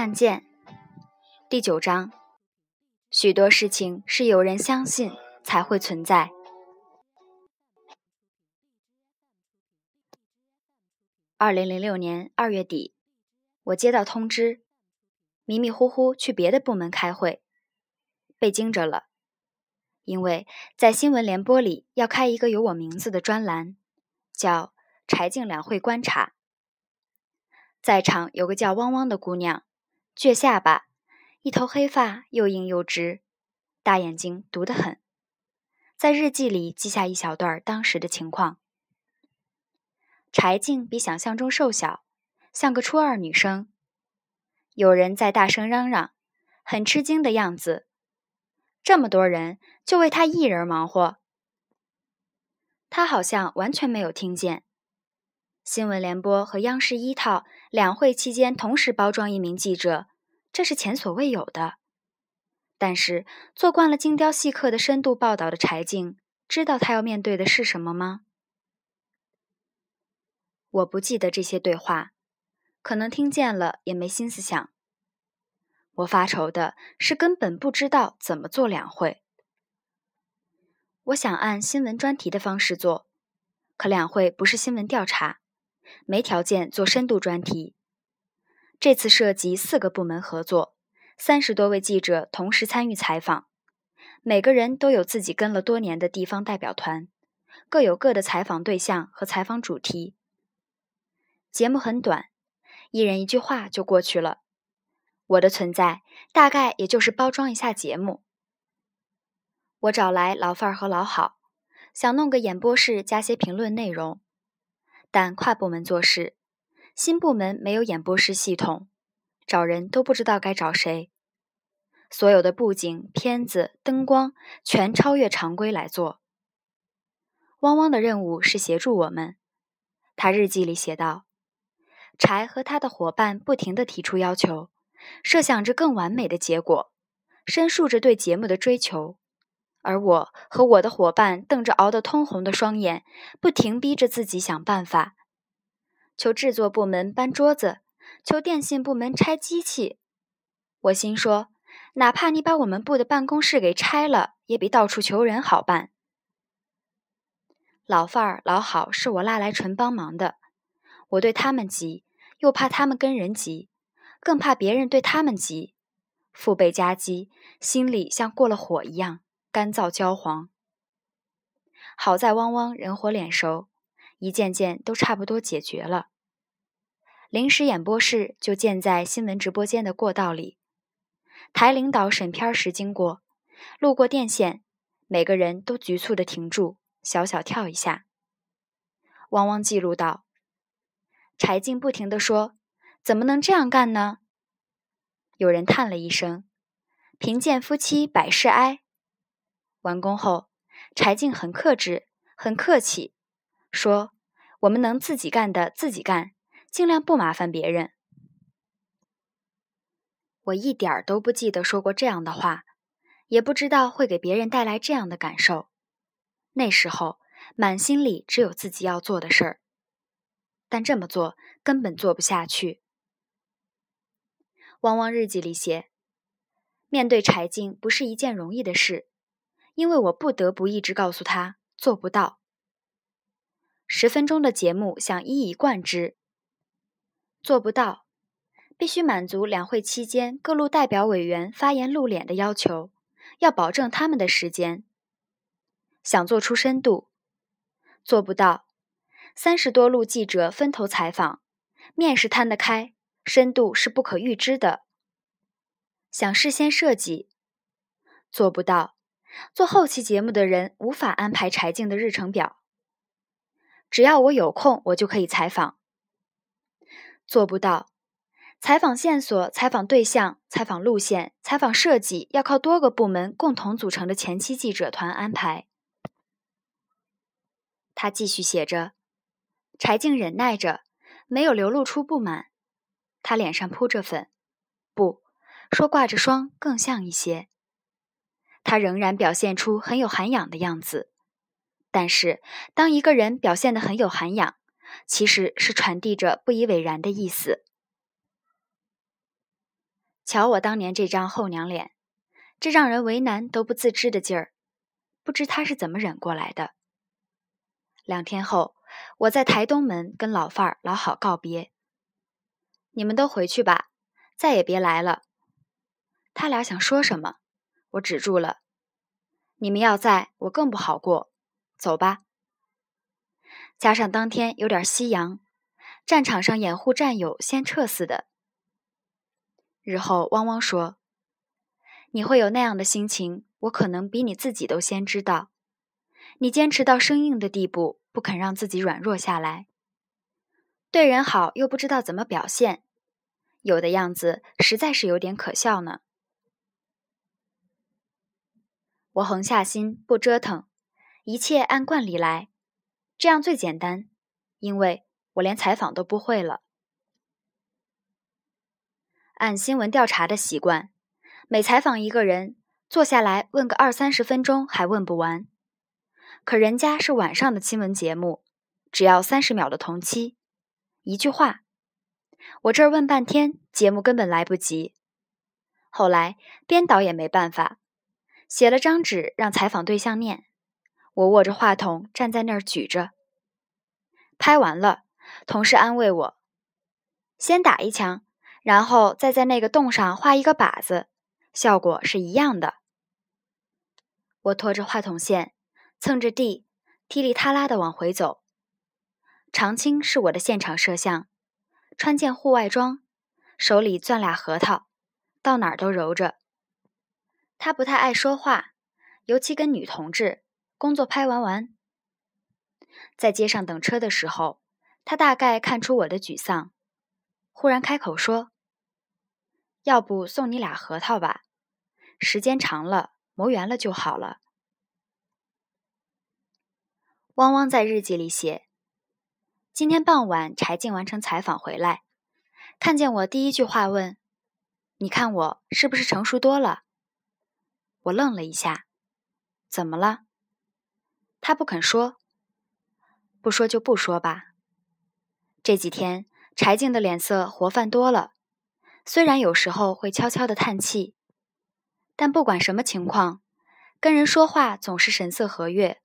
看见第九章，许多事情是有人相信才会存在。二零零六年二月底，我接到通知，迷迷糊糊去别的部门开会，被惊着了，因为在新闻联播里要开一个有我名字的专栏，叫“柴静两会观察”。在场有个叫汪汪的姑娘。倔下巴，一头黑发又硬又直，大眼睛毒得很。在日记里记下一小段当时的情况：柴静比想象中瘦小，像个初二女生。有人在大声嚷嚷，很吃惊的样子。这么多人就为她一人忙活，她好像完全没有听见。新闻联播和央视一套两会期间同时包装一名记者。这是前所未有的，但是做惯了精雕细刻的深度报道的柴静，知道他要面对的是什么吗？我不记得这些对话，可能听见了也没心思想。我发愁的是根本不知道怎么做两会。我想按新闻专题的方式做，可两会不是新闻调查，没条件做深度专题。这次涉及四个部门合作，三十多位记者同时参与采访，每个人都有自己跟了多年的地方代表团，各有各的采访对象和采访主题。节目很短，一人一句话就过去了。我的存在大概也就是包装一下节目。我找来老范儿和老好，想弄个演播室加些评论内容，但跨部门做事。新部门没有演播室系统，找人都不知道该找谁。所有的布景、片子、灯光全超越常规来做。汪汪的任务是协助我们。他日记里写道：“柴和他的伙伴不停地提出要求，设想着更完美的结果，申述着对节目的追求。而我和我的伙伴瞪着熬得通红的双眼，不停逼着自己想办法。”求制作部门搬桌子，求电信部门拆机器。我心说，哪怕你把我们部的办公室给拆了，也比到处求人好办。老范儿老好是我拉来纯帮忙的，我对他们急，又怕他们跟人急，更怕别人对他们急，腹背夹击，心里像过了火一样干燥焦黄。好在汪汪人活脸熟。一件件都差不多解决了。临时演播室就建在新闻直播间的过道里。台领导审片时经过，路过电线，每个人都局促地停住，小小跳一下。汪汪记录道：“柴静不停地说，怎么能这样干呢？”有人叹了一声：“贫贱夫妻百事哀。”完工后，柴静很克制，很客气。说：“我们能自己干的自己干，尽量不麻烦别人。”我一点儿都不记得说过这样的话，也不知道会给别人带来这样的感受。那时候满心里只有自己要做的事儿，但这么做根本做不下去。汪汪日记里写：“面对柴静不是一件容易的事，因为我不得不一直告诉他做不到。”十分钟的节目想一以贯之，做不到，必须满足两会期间各路代表委员发言露脸的要求，要保证他们的时间。想做出深度，做不到，三十多路记者分头采访，面是摊得开，深度是不可预知的。想事先设计，做不到，做后期节目的人无法安排柴静的日程表。只要我有空，我就可以采访。做不到，采访线索、采访对象、采访路线、采访设计，要靠多个部门共同组成的前期记者团安排。他继续写着，柴静忍耐着，没有流露出不满。他脸上铺着粉，不说挂着霜更像一些。他仍然表现出很有涵养的样子。但是，当一个人表现得很有涵养，其实是传递着不以为然的意思。瞧我当年这张后娘脸，这让人为难都不自知的劲儿，不知他是怎么忍过来的。两天后，我在台东门跟老范儿老好告别。你们都回去吧，再也别来了。他俩想说什么，我止住了。你们要在，我更不好过。走吧。加上当天有点夕阳，战场上掩护战友先撤似的。日后汪汪说：“你会有那样的心情，我可能比你自己都先知道。你坚持到生硬的地步，不肯让自己软弱下来。”对人好又不知道怎么表现，有的样子实在是有点可笑呢。我横下心不折腾，一切按惯例来，这样最简单，因为我连采访都不会了。按新闻调查的习惯，每采访一个人，坐下来问个二三十分钟还问不完。可人家是晚上的新闻节目，只要三十秒的同期。一句话，我这儿问半天，节目根本来不及。后来编导也没办法，写了张纸让采访对象念，我握着话筒站在那儿举着。拍完了，同事安慰我：“先打一枪，然后再在那个洞上画一个靶子，效果是一样的。”我拖着话筒线，蹭着地，踢里踏拉的往回走。长青是我的现场摄像，穿件户外装，手里攥俩核桃，到哪儿都揉着。他不太爱说话，尤其跟女同志。工作拍完完，在街上等车的时候，他大概看出我的沮丧，忽然开口说：“要不送你俩核桃吧，时间长了磨圆了就好了。”汪汪在日记里写。今天傍晚，柴静完成采访回来，看见我，第一句话问：“你看我是不是成熟多了？”我愣了一下，怎么了？他不肯说，不说就不说吧。这几天，柴静的脸色活泛多了，虽然有时候会悄悄的叹气，但不管什么情况，跟人说话总是神色和悦，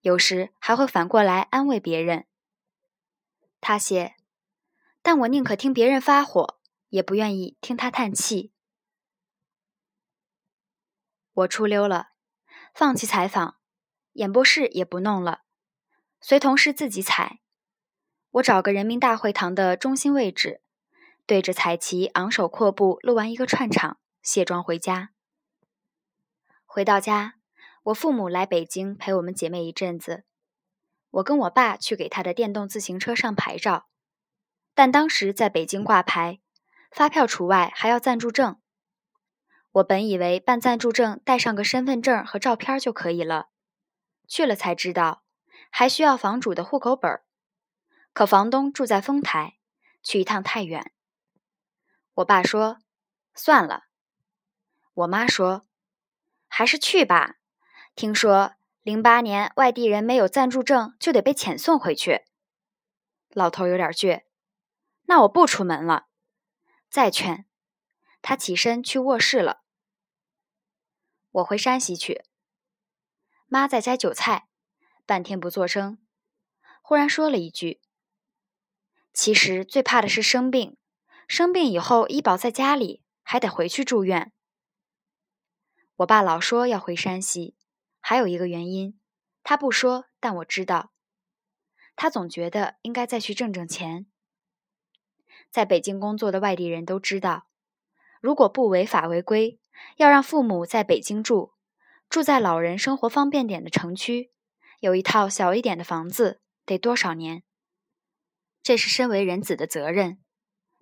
有时还会反过来安慰别人。他写，但我宁可听别人发火，也不愿意听他叹气。我出溜了，放弃采访，演播室也不弄了，随同事自己采。我找个人民大会堂的中心位置，对着彩旗昂首阔步录完一个串场，卸妆回家。回到家，我父母来北京陪我们姐妹一阵子。我跟我爸去给他的电动自行车上牌照，但当时在北京挂牌，发票除外，还要暂住证。我本以为办暂住证带上个身份证和照片就可以了，去了才知道还需要房主的户口本可房东住在丰台，去一趟太远。我爸说：“算了。”我妈说：“还是去吧，听说。”零八年，外地人没有暂住证就得被遣送回去。老头有点倔，那我不出门了。再劝，他起身去卧室了。我回山西去。妈在摘韭菜，半天不作声，忽然说了一句：“其实最怕的是生病，生病以后医保在家里，还得回去住院。”我爸老说要回山西。还有一个原因，他不说，但我知道。他总觉得应该再去挣挣钱。在北京工作的外地人都知道，如果不违法违规，要让父母在北京住，住在老人生活方便点的城区，有一套小一点的房子，得多少年？这是身为人子的责任，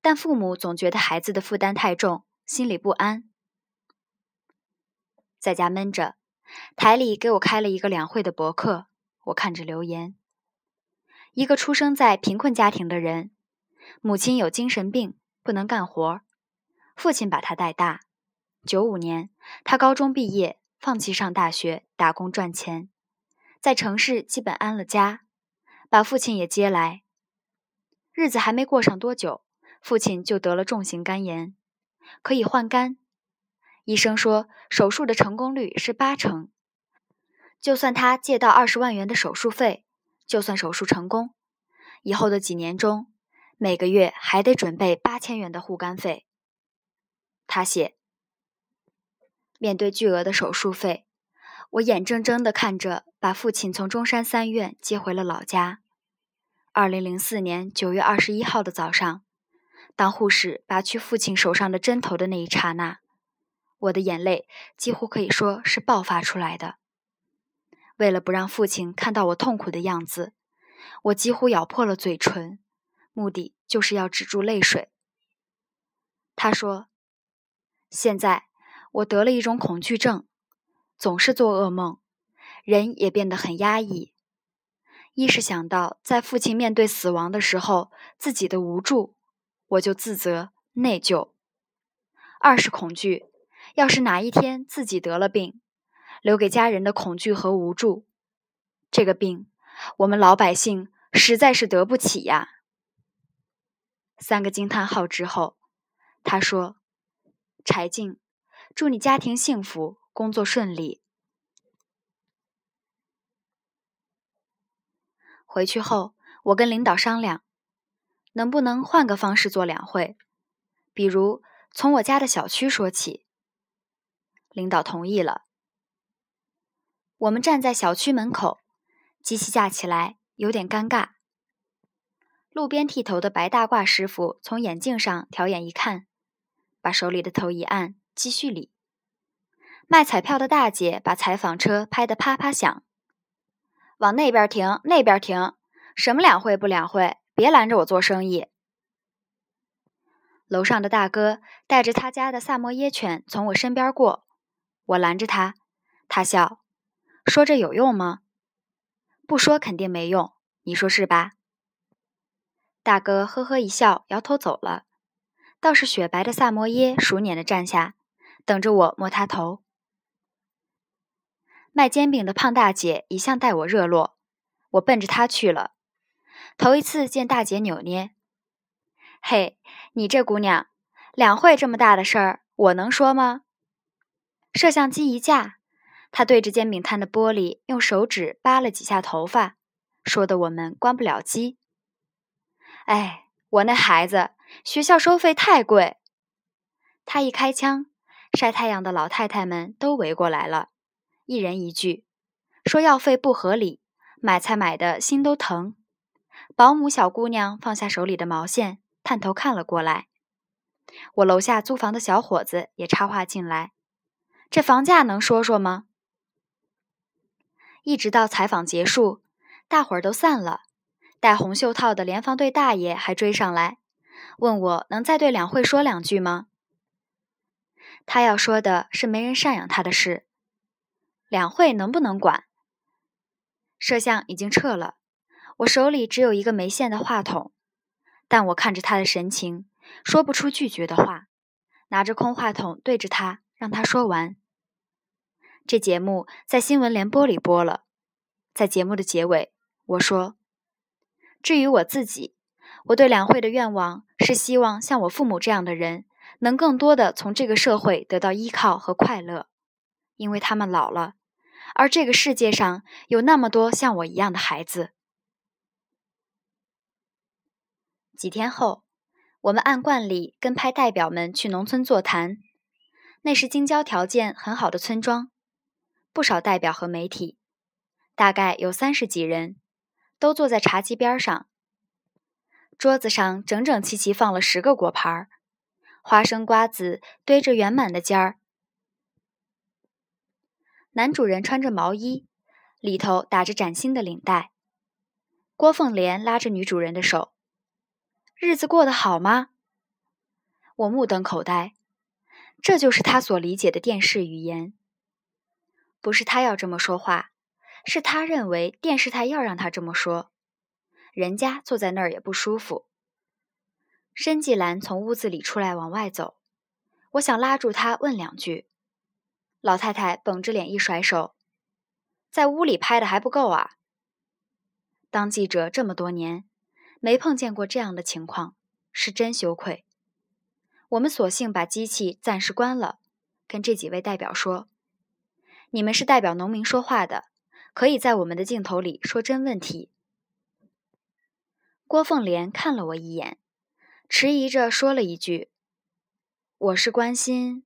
但父母总觉得孩子的负担太重，心里不安，在家闷着。台里给我开了一个两会的博客，我看着留言。一个出生在贫困家庭的人，母亲有精神病，不能干活，父亲把他带大。九五年，他高中毕业，放弃上大学，打工赚钱，在城市基本安了家，把父亲也接来。日子还没过上多久，父亲就得了重型肝炎，可以换肝。医生说手术的成功率是八成。就算他借到二十万元的手术费，就算手术成功，以后的几年中，每个月还得准备八千元的护肝费。他写：面对巨额的手术费，我眼睁睁地看着把父亲从中山三院接回了老家。二零零四年九月二十一号的早上，当护士拔去父亲手上的针头的那一刹那，我的眼泪几乎可以说是爆发出来的。为了不让父亲看到我痛苦的样子，我几乎咬破了嘴唇，目的就是要止住泪水。他说：“现在我得了一种恐惧症，总是做噩梦，人也变得很压抑。一是想到在父亲面对死亡的时候自己的无助，我就自责内疚；二是恐惧，要是哪一天自己得了病。”留给家人的恐惧和无助，这个病，我们老百姓实在是得不起呀。三个惊叹号之后，他说：“柴静，祝你家庭幸福，工作顺利。”回去后，我跟领导商量，能不能换个方式做两会，比如从我家的小区说起。领导同意了。我们站在小区门口，机器架起来有点尴尬。路边剃头的白大褂师傅从眼镜上调眼一看，把手里的头一按，继续理。卖彩票的大姐把采访车拍得啪啪响，往那边停，那边停，什么两会不两会，别拦着我做生意。楼上的大哥带着他家的萨摩耶犬从我身边过，我拦着他，他笑。说这有用吗？不说肯定没用，你说是吧？大哥呵呵一笑，摇头走了。倒是雪白的萨摩耶熟稔的站下，等着我摸他头。卖煎饼的胖大姐一向待我热络，我奔着她去了。头一次见大姐扭捏。嘿，你这姑娘，两会这么大的事儿，我能说吗？摄像机一架。他对着煎饼摊的玻璃用手指扒了几下头发，说的我们关不了机。哎，我那孩子学校收费太贵。他一开枪，晒太阳的老太太们都围过来了，一人一句，说药费不合理，买菜买的心都疼。保姆小姑娘放下手里的毛线，探头看了过来。我楼下租房的小伙子也插话进来：“这房价能说说吗？”一直到采访结束，大伙儿都散了，戴红袖套的联防队大爷还追上来，问我能再对两会说两句吗？他要说的是没人赡养他的事，两会能不能管？摄像已经撤了，我手里只有一个没线的话筒，但我看着他的神情，说不出拒绝的话，拿着空话筒对着他，让他说完。这节目在新闻联播里播了，在节目的结尾，我说：“至于我自己，我对两会的愿望是希望像我父母这样的人，能更多的从这个社会得到依靠和快乐，因为他们老了，而这个世界上有那么多像我一样的孩子。”几天后，我们按惯例跟派代表们去农村座谈，那是京郊条件很好的村庄。不少代表和媒体，大概有三十几人，都坐在茶几边上。桌子上整整齐齐放了十个果盘花生、瓜子堆着圆满的尖儿。男主人穿着毛衣，里头打着崭新的领带。郭凤莲拉着女主人的手：“日子过得好吗？”我目瞪口呆，这就是他所理解的电视语言。不是他要这么说话，是他认为电视台要让他这么说。人家坐在那儿也不舒服。申纪兰从屋子里出来往外走，我想拉住她问两句。老太太绷着脸一甩手，在屋里拍的还不够啊！当记者这么多年，没碰见过这样的情况，是真羞愧。我们索性把机器暂时关了，跟这几位代表说：“你们是代表农民说话的，可以在我们的镜头里说真问题。”郭凤莲看了我一眼，迟疑着说了一句：“我是关心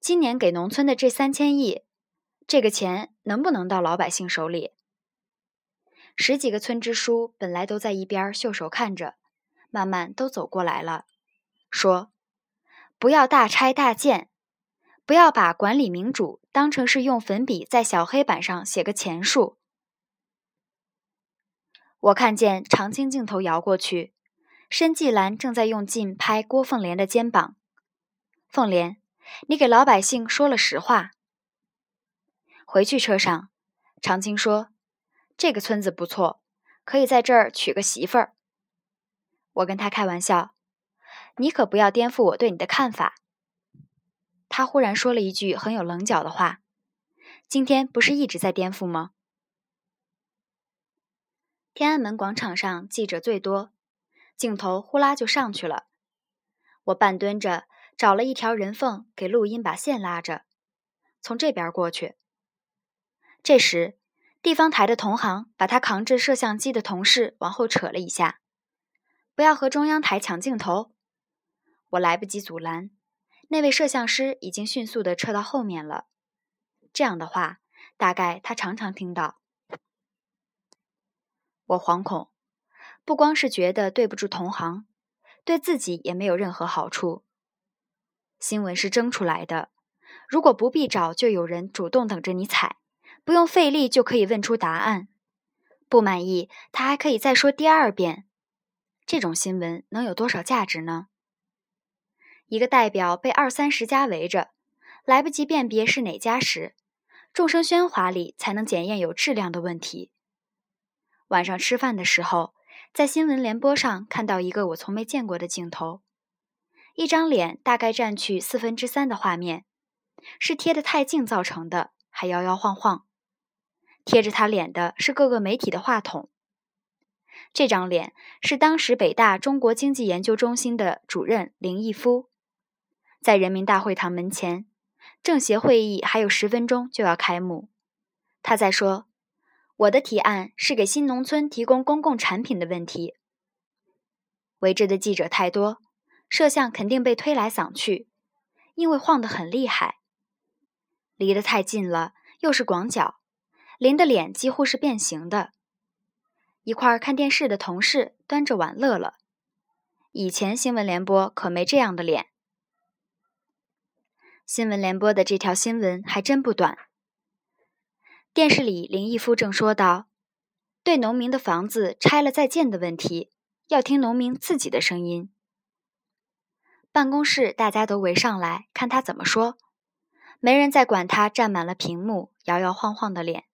今年给农村的这三千亿，这个钱能不能到老百姓手里？”十几个村支书本来都在一边袖手看着，慢慢都走过来了，说。不要大拆大建，不要把管理民主当成是用粉笔在小黑板上写个钱数。我看见长青镜头摇过去，申纪兰正在用劲拍郭凤莲的肩膀。凤莲，你给老百姓说了实话。回去车上，长青说：“这个村子不错，可以在这儿娶个媳妇儿。”我跟他开玩笑。你可不要颠覆我对你的看法。他忽然说了一句很有棱角的话：“今天不是一直在颠覆吗？”天安门广场上记者最多，镜头呼啦就上去了。我半蹲着，找了一条人缝给录音把线拉着，从这边过去。这时，地方台的同行把他扛着摄像机的同事往后扯了一下：“不要和中央台抢镜头。”我来不及阻拦，那位摄像师已经迅速地撤到后面了。这样的话，大概他常常听到。我惶恐，不光是觉得对不住同行，对自己也没有任何好处。新闻是争出来的，如果不必找，就有人主动等着你踩，不用费力就可以问出答案。不满意，他还可以再说第二遍。这种新闻能有多少价值呢？一个代表被二三十家围着，来不及辨别是哪家时，众声喧哗里才能检验有质量的问题。晚上吃饭的时候，在新闻联播上看到一个我从没见过的镜头：一张脸大概占去四分之三的画面，是贴得太近造成的，还摇摇晃晃。贴着他脸的是各个媒体的话筒。这张脸是当时北大中国经济研究中心的主任林毅夫。在人民大会堂门前，政协会议还有十分钟就要开幕。他在说：“我的提案是给新农村提供公共产品的问题。”围着的记者太多，摄像肯定被推来搡去，因为晃得很厉害。离得太近了，又是广角，林的脸几乎是变形的。一块看电视的同事端着碗乐了。以前新闻联播可没这样的脸。新闻联播的这条新闻还真不短。电视里，林毅夫正说道：“对农民的房子拆了再建的问题，要听农民自己的声音。”办公室大家都围上来看他怎么说，没人再管他占满了屏幕、摇摇晃晃的脸。